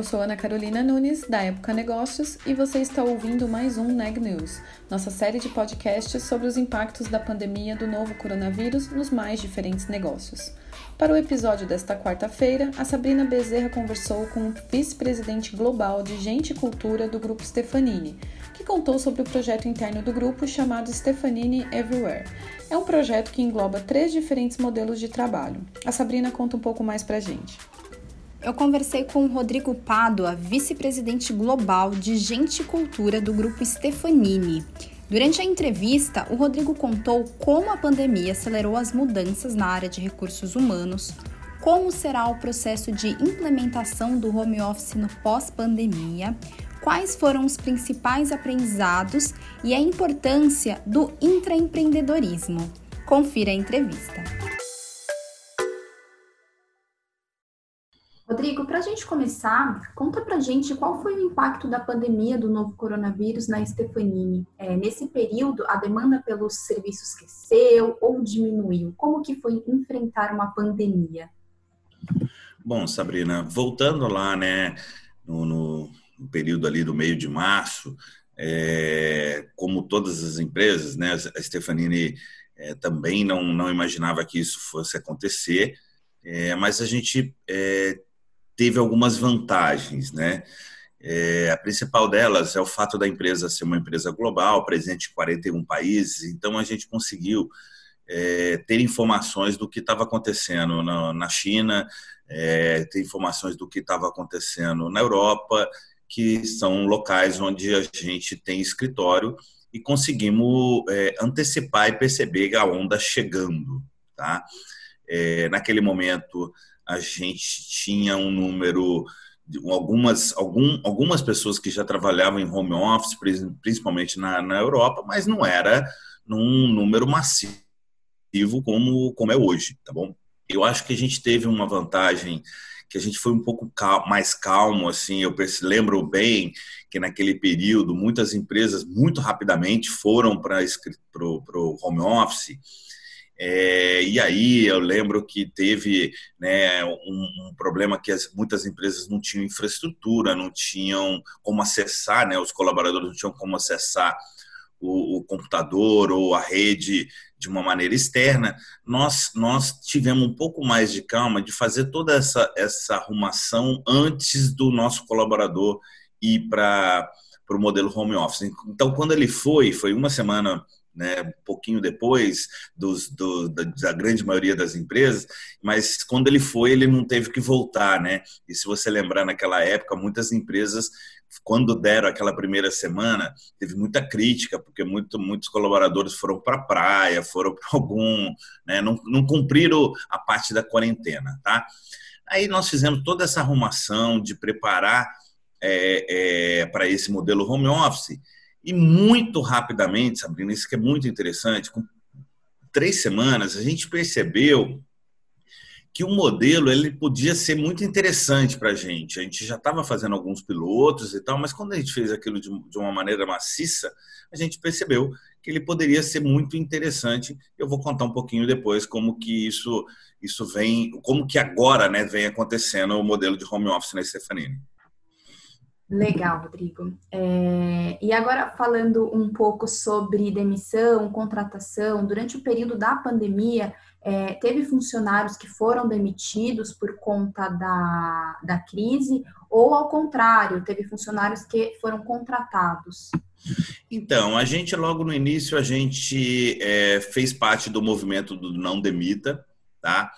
Eu sou Ana Carolina Nunes, da Época Negócios, e você está ouvindo mais um Neg News, nossa série de podcasts sobre os impactos da pandemia do novo coronavírus nos mais diferentes negócios. Para o episódio desta quarta-feira, a Sabrina Bezerra conversou com o vice-presidente global de Gente e Cultura do Grupo Stefanini, que contou sobre o projeto interno do grupo chamado Stefanini Everywhere. É um projeto que engloba três diferentes modelos de trabalho. A Sabrina conta um pouco mais pra gente. Eu conversei com o Rodrigo Pádua, vice-presidente global de Gente e Cultura do grupo Stefanini. Durante a entrevista, o Rodrigo contou como a pandemia acelerou as mudanças na área de recursos humanos, como será o processo de implementação do home office no pós-pandemia, quais foram os principais aprendizados e a importância do intraempreendedorismo. Confira a entrevista. Rodrigo, para a gente começar, conta para a gente qual foi o impacto da pandemia do novo coronavírus na Stefanini. É, nesse período, a demanda pelos serviços cresceu ou diminuiu? Como que foi enfrentar uma pandemia? Bom, Sabrina, voltando lá, né, no, no, período ali do meio de março, é, como todas as empresas, né, a Stefanini é, também não, não imaginava que isso fosse acontecer, é, mas a gente é, teve algumas vantagens, né? É, a principal delas é o fato da empresa ser uma empresa global, presente em 41 países, então a gente conseguiu é, ter informações do que estava acontecendo na, na China, é, ter informações do que estava acontecendo na Europa, que são locais onde a gente tem escritório e conseguimos é, antecipar e perceber a onda chegando. Tá? É, naquele momento, a gente tinha um número algumas, algum, algumas pessoas que já trabalhavam em home office, principalmente na, na Europa, mas não era num número massivo como, como é hoje, tá bom? Eu acho que a gente teve uma vantagem que a gente foi um pouco mais calmo, assim, eu lembro bem que naquele período muitas empresas muito rapidamente foram para o home office, é, e aí eu lembro que teve né, um, um, problema que as, muitas empresas não tinham infraestrutura, não tinham como acessar, né, os colaboradores não tinham como acessar o, o, computador ou a rede de uma maneira externa. Nós, nós tivemos um pouco mais de calma de fazer toda essa, essa arrumação antes do nosso colaborador ir para o modelo home office. Então, quando ele foi, foi uma semana né, um pouquinho depois dos, do, da, da, grande maioria das empresas, mas quando ele foi, ele não teve que voltar, né? E se você lembrar, naquela época, muitas empresas, quando deram aquela primeira semana, teve muita crítica, porque muito, muitos colaboradores foram para a praia, foram para algum, né, não, não cumpriram a parte da quarentena, tá? Aí nós fizemos toda essa arrumação de preparar é, é, para esse modelo home office, e muito rapidamente, Sabrina, isso que é muito interessante, com três semanas a gente percebeu que o modelo ele podia ser muito interessante para a gente. A gente já estava fazendo alguns pilotos e tal, mas quando a gente fez aquilo de, de, uma maneira maciça, a gente percebeu que ele poderia ser muito interessante. Eu vou contar um pouquinho depois como que isso isso vem, como que agora, né, vem acontecendo o modelo de home office na Stefanini. Legal, Rodrigo. É, e agora falando um pouco sobre demissão, contratação, durante o período da pandemia, é, teve funcionários que foram demitidos por conta da, da crise, ou ao contrário, teve funcionários que foram contratados? Então, a gente logo no início a gente é, fez parte do movimento do Não Demita, tá?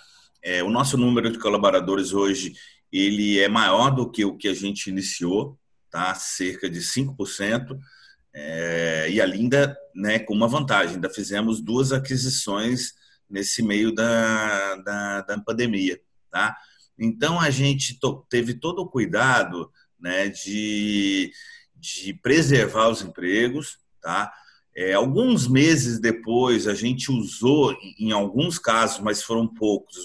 É, o nosso número de colaboradores hoje ele é maior do que o que a gente iniciou, tá? cerca de 5%, é, e ainda né, com uma vantagem, ainda fizemos duas aquisições nesse meio da, da, da pandemia. Tá? Então, a gente teve todo o cuidado né, de, de preservar os empregos, tá? É, alguns meses depois, a gente usou, em alguns casos, mas foram poucos,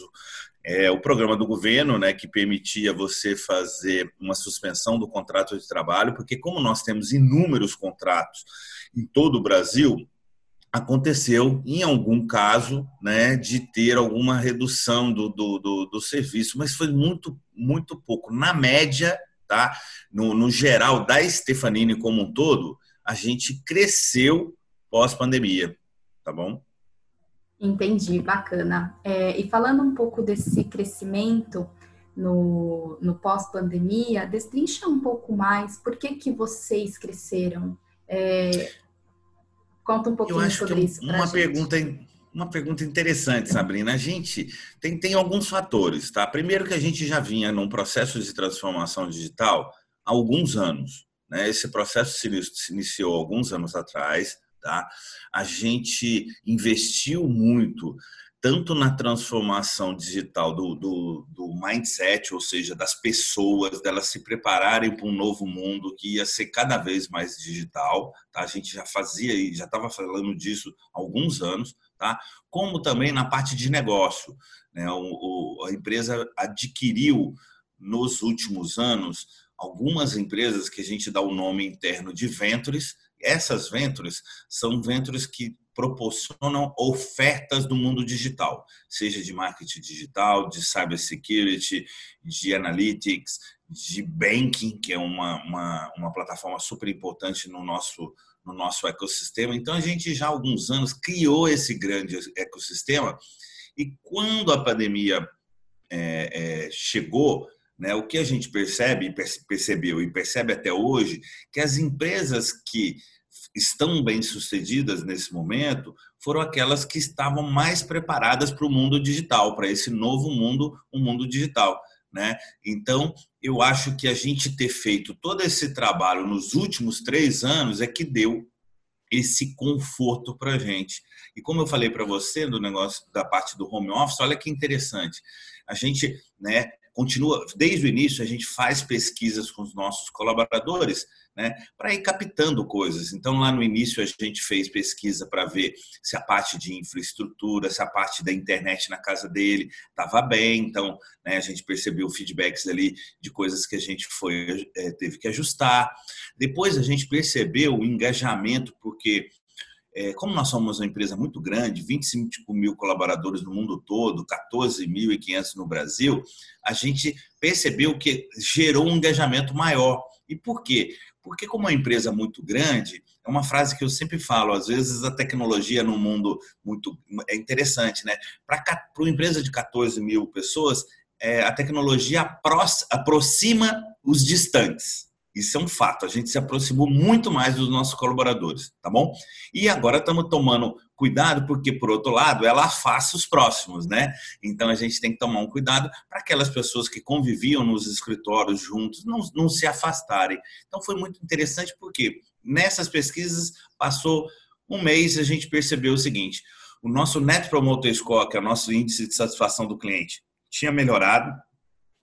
é, o programa do governo, né, que permitia você fazer uma suspensão do contrato de trabalho, porque como nós temos inúmeros contratos em todo o Brasil, aconteceu, em algum caso, né, de ter alguma redução do, do, do, do serviço, mas foi muito, muito pouco. Na média, tá? no, no geral, da Stefanini como um todo, a gente cresceu pós-pandemia, tá bom? Entendi, bacana. É, e falando um pouco desse crescimento no, no pós-pandemia, destrincha um pouco mais por que, que vocês cresceram. É, conta um pouquinho sobre que isso. Uma gente. pergunta, uma pergunta interessante, Sabrina. A gente tem, tem alguns fatores, tá? Primeiro que a gente já vinha num processo de transformação digital há alguns anos. Né? Esse processo se iniciou alguns anos atrás Tá? A gente investiu muito tanto na transformação digital do, do, do, mindset, ou seja, das pessoas, delas se prepararem para um novo mundo que ia ser cada vez mais digital. Tá? A gente já fazia e já estava falando disso há alguns anos, tá? como também na parte de negócio. Né? O, o, a empresa adquiriu nos últimos anos algumas empresas que a gente dá o nome interno de ventures, essas ventures são ventures que proporcionam ofertas do mundo digital, seja de marketing digital, de cybersecurity, de analytics, de banking, que é uma, uma, uma plataforma super importante no nosso, no nosso ecossistema. Então, a gente já há alguns anos criou esse grande ecossistema e quando a pandemia é, é, chegou, né, o que a gente percebe, percebeu e percebe até hoje, que as empresas que estão bem sucedidas nesse momento foram aquelas que estavam mais preparadas para o mundo digital, para esse novo mundo, o mundo digital. Né? Então, eu acho que a gente ter feito todo esse trabalho nos últimos três anos é que deu esse conforto para a gente. E como eu falei para você do negócio da parte do home office, olha que interessante. A gente, né, continua, desde o início, a gente faz pesquisas com os nossos colaboradores, né, para ir captando coisas. Então, lá no início, a gente fez pesquisa para ver se a parte de infraestrutura, se a parte da internet na casa dele estava bem. Então, né, a gente percebeu feedbacks ali de coisas que a gente foi, é, teve que ajustar. Depois, a gente percebeu o engajamento, porque como nós somos uma empresa muito grande, 25 mil colaboradores no mundo todo, 14.500 no Brasil, a gente percebeu que gerou um engajamento maior. E por quê? Porque como é uma empresa muito grande, é uma frase que eu sempre falo, às vezes a tecnologia no mundo muito é interessante, né? Para uma empresa de 14 mil pessoas, é, a tecnologia aproxima os distantes. Isso é um fato. A gente se aproximou muito mais dos nossos colaboradores, tá bom? E agora estamos tomando cuidado, porque, por outro lado, ela afasta os próximos, né? Então a gente tem que tomar um cuidado para aquelas pessoas que conviviam nos escritórios juntos não, não se afastarem. Então foi muito interessante, porque nessas pesquisas passou um mês a gente percebeu o seguinte: o nosso Net Promoter Score, que é o nosso índice de satisfação do cliente, tinha melhorado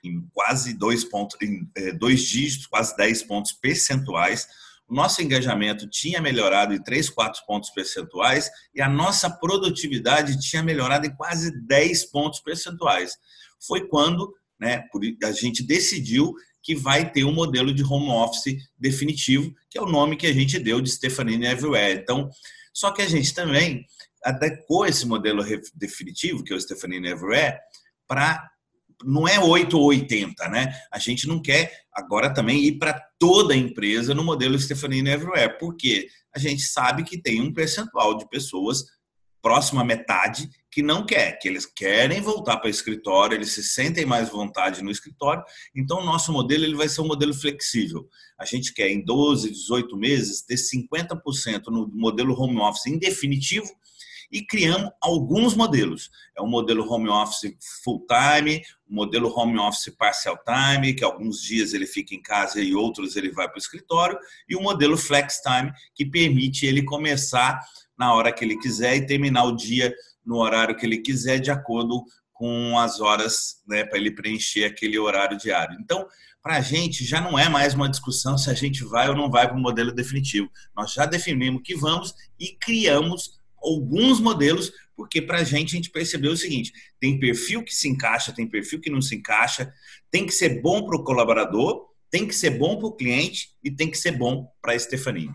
em quase dois pontos, em é, dois dígitos, quase 10 pontos percentuais. O nosso engajamento tinha melhorado em 3, 4 pontos percentuais e a nossa produtividade tinha melhorado em quase 10 pontos percentuais. Foi quando né, a gente decidiu que vai ter um modelo de home office definitivo, que é o nome que a gente deu de Stefanini Everywhere. Então, só que a gente também adequou esse modelo definitivo, que é o Stefanini Everywhere, para não é 8 ou 80, né? A gente não quer agora também ir para toda a empresa no modelo Stefanini Everywhere, porque a gente sabe que tem um percentual de pessoas próximo à metade que não quer, que eles querem voltar para o escritório, eles se sentem mais vontade no escritório. Então, o nosso modelo ele vai ser um modelo flexível. A gente quer, em 12, 18 meses, ter 50% no modelo home office em definitivo e criamos alguns modelos. É o modelo home office full time, o modelo home office partial time, que alguns dias ele fica em casa e outros ele vai para o escritório, e o modelo flex time, que permite ele começar na hora que ele quiser e terminar o dia no horário que ele quiser, de acordo com as horas né, para ele preencher aquele horário diário. Então, para a gente já não é mais uma discussão se a gente vai ou não vai para o modelo definitivo. Nós já definimos que vamos e criamos alguns modelos, porque para a gente a gente percebeu o seguinte: tem perfil que se encaixa, tem perfil que não se encaixa, tem que ser bom para o colaborador, tem que ser bom para o cliente e tem que ser bom para a Stephanie.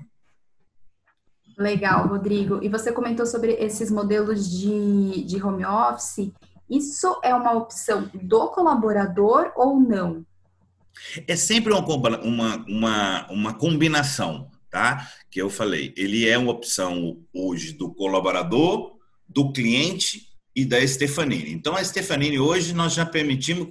Legal, Rodrigo. E você comentou sobre esses modelos de, de home office. Isso é uma opção do colaborador ou não? É sempre uma, uma, uma, uma combinação, tá? Que eu falei. Ele é uma opção hoje do colaborador, do cliente e da Stefanini. Então, a Stefanini hoje nós já permitimos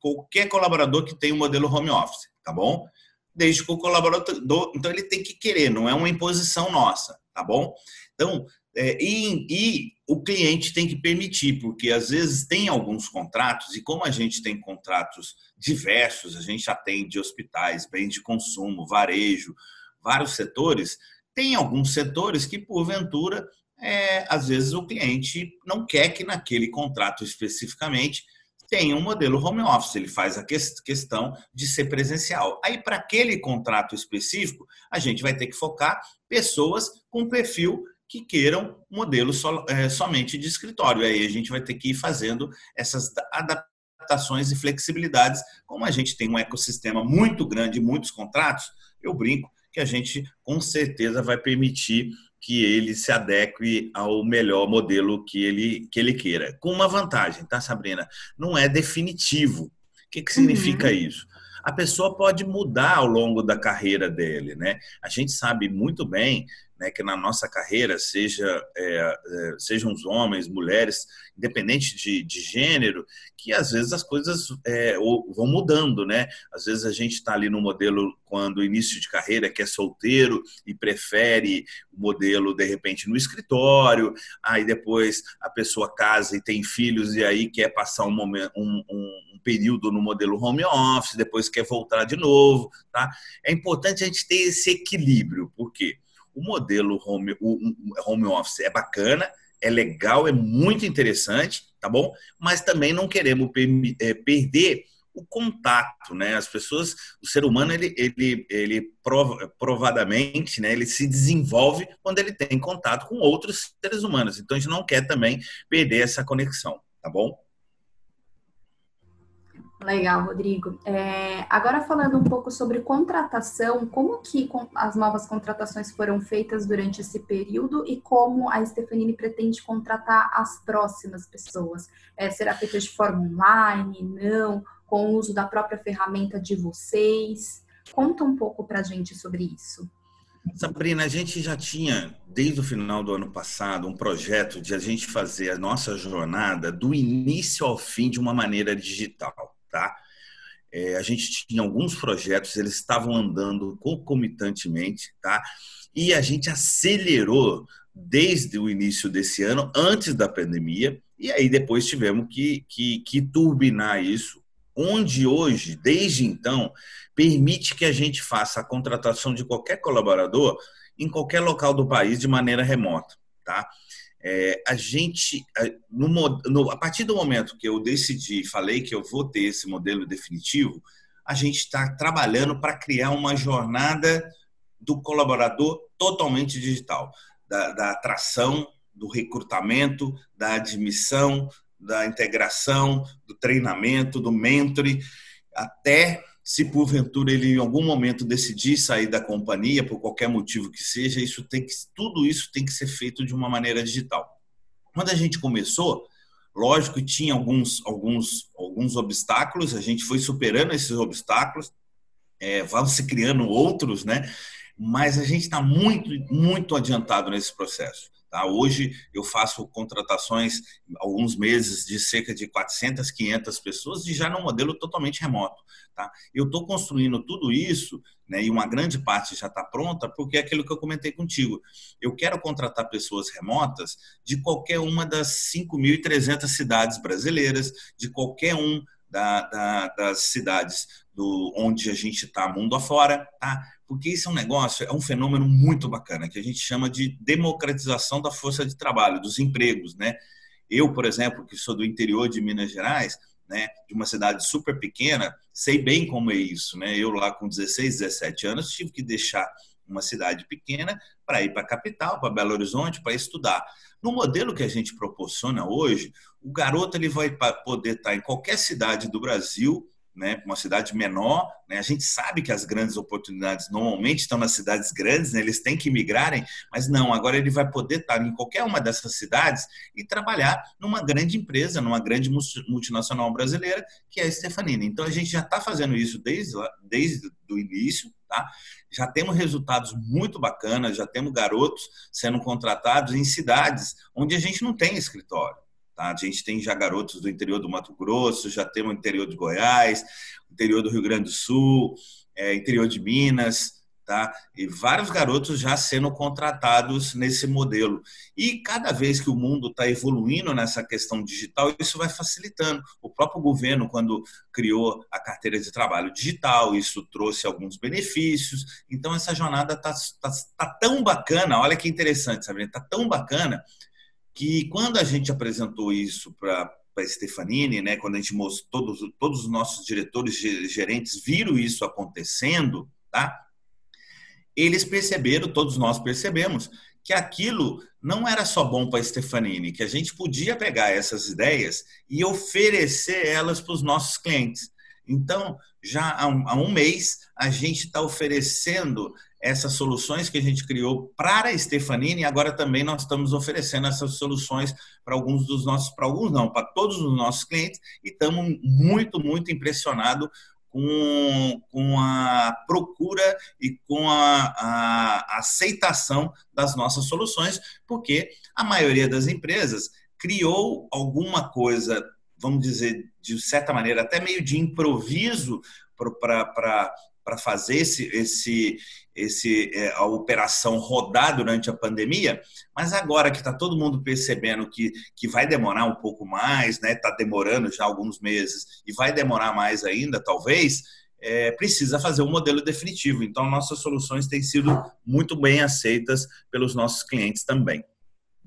qualquer colaborador que tenha um modelo home office, tá bom? Desde que o colaborador, então ele tem que querer, não é uma imposição nossa, tá bom? Então, é, e, e, o cliente tem que permitir, porque às vezes tem alguns contratos, e como a gente tem contratos diversos, a gente atende hospitais, bens de consumo, varejo, vários setores, tem alguns setores que, porventura, é, às vezes o cliente não quer que naquele contrato especificamente tenha um modelo home office, ele faz a questão de ser presencial. Aí, para aquele contrato específico, a gente vai ter que focar pessoas com perfil que queiram modelo so, é, somente de escritório. Aí a gente vai ter que ir fazendo essas adaptações e flexibilidades. Como a gente tem um ecossistema muito grande, muitos contratos, eu brinco que a gente com certeza vai permitir que ele se adeque ao melhor modelo que ele, que ele queira. Com uma vantagem, tá, Sabrina? Não é definitivo. O que, que significa uhum. isso? A pessoa pode mudar ao longo da carreira dele, né? A gente sabe muito bem né, que na nossa carreira, seja, é, é, sejam os homens, mulheres, independente de, de gênero, que às vezes as coisas é, vão mudando, né? Às vezes a gente está ali no modelo quando início de carreira que é solteiro e prefere o modelo de repente no escritório, aí depois a pessoa casa e tem filhos e aí quer passar um momento um, um período no modelo home office, depois quer voltar de novo, tá? É importante a gente ter esse equilíbrio, porque o modelo home, o home office é bacana, é legal, é muito interessante, tá bom? Mas também não queremos é, perder o contato, né? As pessoas, o ser humano, ele, ele, ele provadamente, né? Ele se desenvolve quando ele tem contato com outros seres humanos. Então a gente não quer também perder essa conexão, tá bom? Legal, Rodrigo. É, agora falando um pouco sobre contratação, como que as novas contratações foram feitas durante esse período e como a Stefanini pretende contratar as próximas pessoas? É, será feita de forma online? Não? Com o uso da própria ferramenta de vocês? Conta um pouco para a gente sobre isso. Sabrina, a gente já tinha, desde o final do ano passado, um projeto de a gente fazer a nossa jornada do início ao fim de uma maneira digital tá? É, a gente tinha alguns projetos, eles estavam andando concomitantemente, tá? E a gente acelerou desde o início desse ano, antes da pandemia, e aí depois tivemos que, que, que turbinar isso, onde hoje, desde então, permite que a gente faça a contratação de qualquer colaborador em qualquer local do país de maneira remota, tá? É, a gente, no, no, a partir do momento que eu decidi, falei que eu vou ter esse modelo definitivo, a gente está trabalhando para criar uma jornada do colaborador totalmente digital, da, da atração, do recrutamento, da admissão, da integração, do treinamento, do mentoring, até se porventura ele em algum momento decidir sair da companhia por qualquer motivo que seja, isso tem que tudo isso tem que ser feito de uma maneira digital. Quando a gente começou, lógico que tinha alguns alguns alguns obstáculos, a gente foi superando esses obstáculos, é, vão se criando outros, né? Mas a gente está muito muito adiantado nesse processo. Tá? Hoje eu faço contratações alguns meses de cerca de 400, 500 pessoas e já num modelo totalmente remoto. Tá? Eu estou construindo tudo isso né, e uma grande parte já está pronta porque é aquilo que eu comentei contigo. Eu quero contratar pessoas remotas de qualquer uma das 5.300 cidades brasileiras, de qualquer um da, da, das cidades do onde a gente está mundo afora, tá? porque isso é um negócio, é um fenômeno muito bacana, que a gente chama de democratização da força de trabalho, dos empregos, né? Eu, por exemplo, que sou do interior de Minas Gerais, né, de uma cidade super pequena, sei bem como é isso. Né? Eu lá com 16, 17 anos tive que deixar uma cidade pequena para ir para a capital, para Belo Horizonte, para estudar. No modelo que a gente proporciona hoje, o garoto ele vai poder estar em qualquer cidade do Brasil, né, uma cidade menor, né, a gente sabe que as grandes oportunidades normalmente estão nas cidades grandes, né, eles têm que migrarem, mas não, agora ele vai poder estar em qualquer uma dessas cidades e trabalhar numa grande empresa, numa grande multinacional brasileira, que é a Stefanini. Então a gente já está fazendo isso desde, desde o início, tá? já temos resultados muito bacanas, já temos garotos sendo contratados em cidades onde a gente não tem escritório. Tá? A gente tem já garotos do interior do Mato Grosso, já temos o interior de Goiás, interior do Rio Grande do Sul, é, interior de Minas, tá? E vários garotos já sendo contratados nesse modelo. E cada vez que o mundo está evoluindo nessa questão digital, isso vai facilitando. O próprio governo, quando criou a carteira de trabalho digital, isso trouxe alguns benefícios. Então, essa jornada está tá, tá tão bacana, olha que interessante, Sabrina, está tão bacana que quando a gente apresentou isso para para Stefanini, né, quando a gente mostrou todos, todos os nossos diretores gerentes viram isso acontecendo, tá? Eles perceberam, todos nós percebemos, que aquilo não era só bom para Stefanini, que a gente podia pegar essas ideias e oferecer elas para os nossos clientes. Então, já há um, há um mês, a gente está oferecendo essas soluções que a gente criou para a Stefanini agora também nós estamos oferecendo essas soluções para alguns dos nossos, para alguns não, para todos os nossos clientes e estamos muito, muito impressionados com, com a procura e com a, a aceitação das nossas soluções, porque a maioria das empresas criou alguma coisa, vamos dizer, de certa maneira, até meio de improviso para para fazer esse, esse, esse, é, a operação rodar durante a pandemia, mas agora que está todo mundo percebendo que, que vai demorar um pouco mais, está né? Tá demorando já alguns meses e vai demorar mais ainda, talvez, é, precisa fazer um modelo definitivo. Então, nossas soluções têm sido muito bem aceitas pelos nossos clientes também.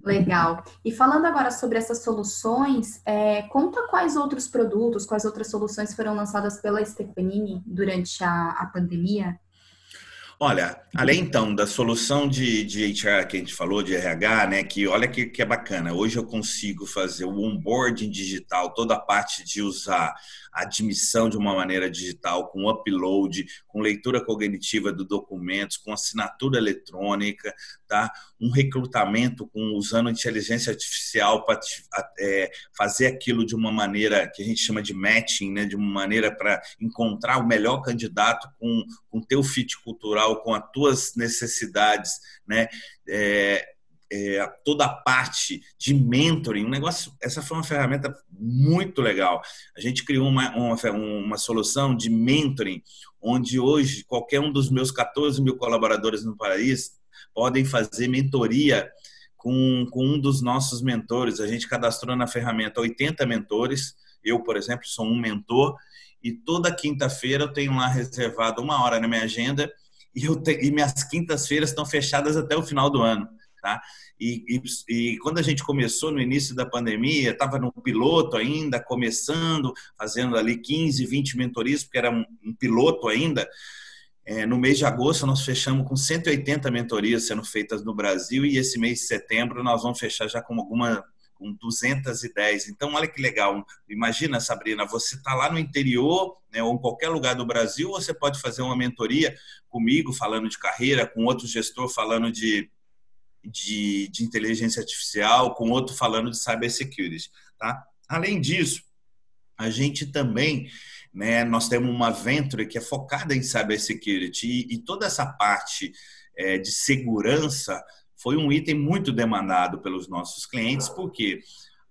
Legal. E falando agora sobre essas soluções, é, conta quais outros produtos, quais outras soluções foram lançadas pela Stefanini durante a, a pandemia? Olha, além então da solução de, de HR que a gente falou, de RH, né, que olha que, que é bacana, hoje eu consigo fazer o onboarding digital, toda a parte de usar admissão de uma maneira digital, com upload, com leitura cognitiva do documentos, com assinatura eletrônica, tá? Um recrutamento com usando inteligência artificial para é, fazer aquilo de uma maneira que a gente chama de matching, né? De uma maneira para encontrar o melhor candidato com com teu fit cultural, com as tuas necessidades, né? É, é, toda a parte de mentoring, um negócio, essa foi uma ferramenta muito legal. A gente criou uma, uma, uma solução de mentoring, onde hoje qualquer um dos meus 14 mil colaboradores no país podem fazer mentoria com, com um dos nossos mentores. A gente cadastrou na ferramenta 80 mentores. Eu, por exemplo, sou um mentor e toda quinta-feira eu tenho lá reservado uma hora na minha agenda e, eu te, e minhas quintas-feiras estão fechadas até o final do ano. Tá? E, e, e, quando a gente começou no início da pandemia, estava no piloto ainda, começando, fazendo ali 15, 20 mentorias, porque era um, um piloto ainda. É, no mês de agosto, nós fechamos com 180 mentorias sendo feitas no Brasil, e esse mês de setembro nós vamos fechar já com alguma com 210. Então, olha que legal. Imagina, Sabrina, você está lá no interior, né, ou em qualquer lugar do Brasil, você pode fazer uma mentoria comigo, falando de carreira, com outro gestor falando de de, de inteligência artificial, com outro falando de cybersecurity. Tá? Além disso, a gente também, né, nós temos uma venture que é focada em cybersecurity e, e toda essa parte é, de segurança foi um item muito demandado pelos nossos clientes, porque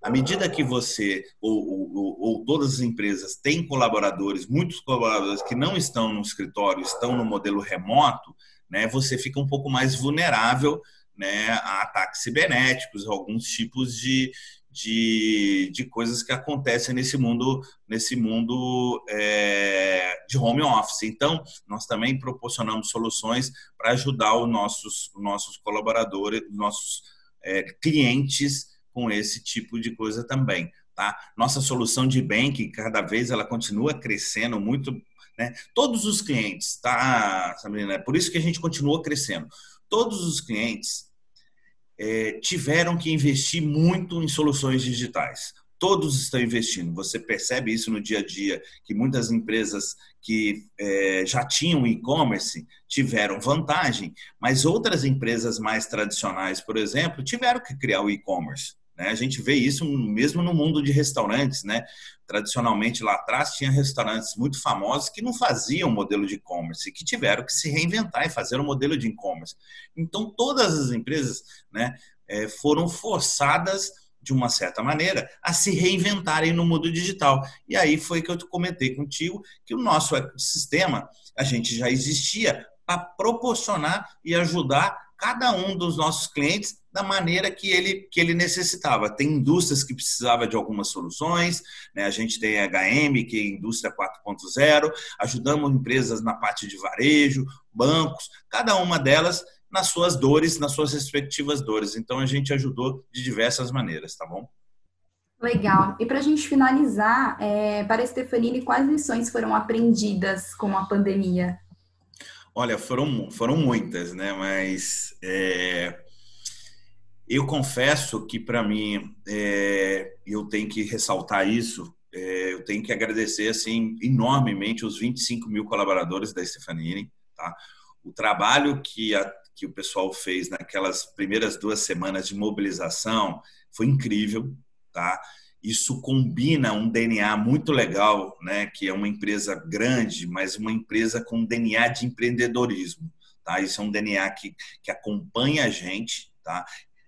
à medida que você ou, ou, ou, todas as empresas têm colaboradores, muitos colaboradores que não estão no escritório, estão no modelo remoto, né, você fica um pouco mais vulnerável né, a ataques cibernéticos, alguns tipos de, de, de coisas que acontecem nesse mundo, nesse mundo é, de home office. Então, nós também proporcionamos soluções para ajudar os nossos, os nossos colaboradores, nossos é, clientes com esse tipo de coisa também. Tá? Nossa solução de banking, cada vez ela continua crescendo muito. Né? Todos os clientes, tá, Sabrina? É por isso que a gente continua crescendo. Todos os clientes é, tiveram que investir muito em soluções digitais todos estão investindo. Você percebe isso no dia a dia, que muitas empresas que é, já tinham e-commerce tiveram vantagem, mas outras empresas mais tradicionais, por exemplo, tiveram que criar o e-commerce. Né? A gente vê isso mesmo no mundo de restaurantes. Né? Tradicionalmente, lá atrás, tinha restaurantes muito famosos que não faziam modelo de e-commerce, que tiveram que se reinventar e fazer um modelo de e-commerce. Então, todas as empresas né, é, foram forçadas de uma certa maneira, a se reinventarem no mundo digital. E aí foi que eu comentei contigo que o nosso ecossistema, a gente já existia para proporcionar e ajudar cada um dos nossos clientes da maneira que ele, que ele necessitava. Tem indústrias que precisavam de algumas soluções, né? a gente tem a HM, que é indústria 4.0, ajudamos empresas na parte de varejo, bancos, cada uma delas nas suas dores, nas suas respectivas dores. Então a gente ajudou de diversas maneiras, tá bom? Legal. E para a gente finalizar, é, para a Stefanini, quais lições foram aprendidas com a pandemia? Olha, foram, foram muitas, né? Mas é, eu confesso que para mim é, eu tenho que ressaltar isso. É, eu tenho que agradecer assim enormemente os 25 mil colaboradores da Stefanini, tá? O trabalho que a, que o pessoal fez naquelas primeiras duas semanas de mobilização foi incrível, tá? Isso combina um DNA muito legal, né? Que é uma empresa grande, mas uma empresa com DNA de empreendedorismo, tá? Isso é um DNA que, que acompanha a gente, tá?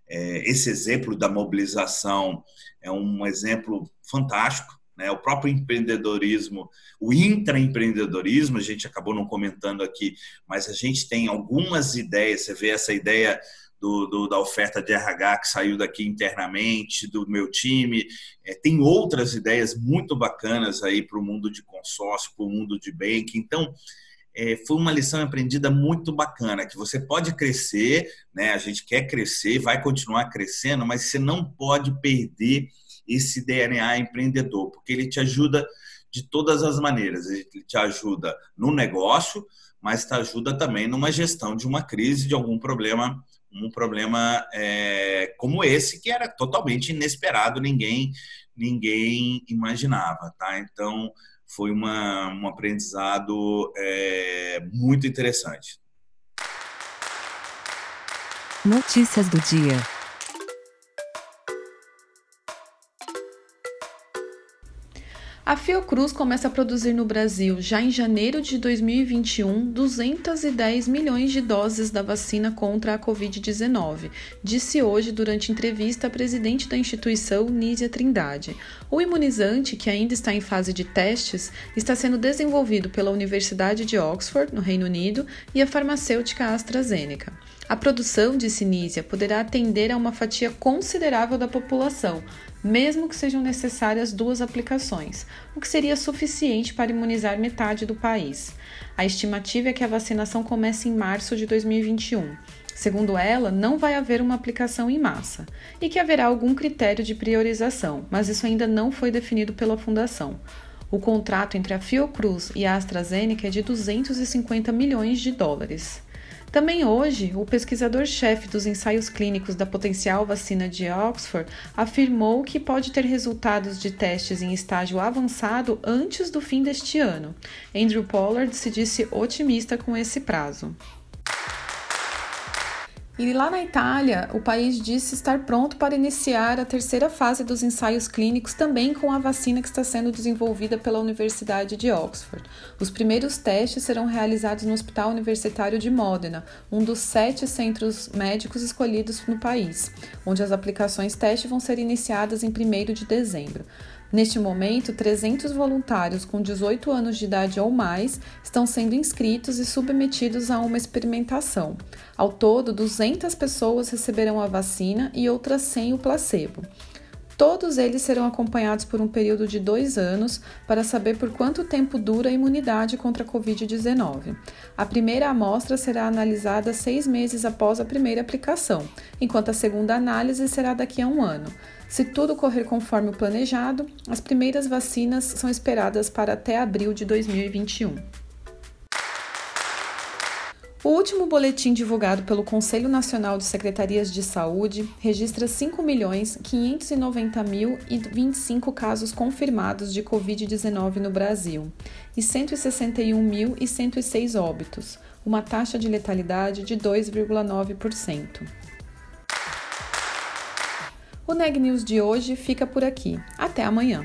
É, esse exemplo da mobilização é um exemplo fantástico, né? O próprio empreendedorismo, o intraempreendedorismo, a gente acabou não comentando aqui, mas a gente tem algumas ideias. Você vê essa ideia do, do, da oferta de RH que saiu daqui internamente, do meu time. É, tem outras ideias muito bacanas aí para o mundo de consórcio, para o mundo de banking. Então, é, foi uma lição aprendida muito bacana, que você pode crescer, né? a gente quer crescer, vai continuar crescendo, mas você não pode perder esse DNA empreendedor, porque ele te ajuda de todas as maneiras. Ele te ajuda no negócio, mas te ajuda também numa gestão de uma crise, de algum problema, um problema é, como esse que era totalmente inesperado, ninguém ninguém imaginava, tá? Então foi uma, um aprendizado é, muito interessante. Notícias do dia. A Fiocruz começa a produzir no Brasil, já em janeiro de 2021, 210 milhões de doses da vacina contra a Covid-19, disse hoje durante entrevista a presidente da instituição, Nízia Trindade. O imunizante, que ainda está em fase de testes, está sendo desenvolvido pela Universidade de Oxford, no Reino Unido, e a farmacêutica AstraZeneca. A produção, disse Nízia, poderá atender a uma fatia considerável da população, mesmo que sejam necessárias duas aplicações, o que seria suficiente para imunizar metade do país. A estimativa é que a vacinação comece em março de 2021. Segundo ela, não vai haver uma aplicação em massa e que haverá algum critério de priorização, mas isso ainda não foi definido pela Fundação. O contrato entre a Fiocruz e a AstraZeneca é de 250 milhões de dólares. Também hoje, o pesquisador-chefe dos ensaios clínicos da potencial vacina de Oxford afirmou que pode ter resultados de testes em estágio avançado antes do fim deste ano. Andrew Pollard se disse otimista com esse prazo. E lá na Itália, o país disse estar pronto para iniciar a terceira fase dos ensaios clínicos, também com a vacina que está sendo desenvolvida pela Universidade de Oxford. Os primeiros testes serão realizados no Hospital Universitário de Modena, um dos sete centros médicos escolhidos no país, onde as aplicações teste vão ser iniciadas em 1 de dezembro. Neste momento, 300 voluntários com 18 anos de idade ou mais estão sendo inscritos e submetidos a uma experimentação. Ao todo, 200 pessoas receberão a vacina e outras 100 o placebo. Todos eles serão acompanhados por um período de dois anos para saber por quanto tempo dura a imunidade contra a Covid-19. A primeira amostra será analisada seis meses após a primeira aplicação, enquanto a segunda análise será daqui a um ano. Se tudo correr conforme o planejado, as primeiras vacinas são esperadas para até abril de 2021. O último boletim divulgado pelo Conselho Nacional de Secretarias de Saúde registra 5.590.025 casos confirmados de Covid-19 no Brasil e 161.106 óbitos, uma taxa de letalidade de 2,9%. O Neg News de hoje fica por aqui. Até amanhã!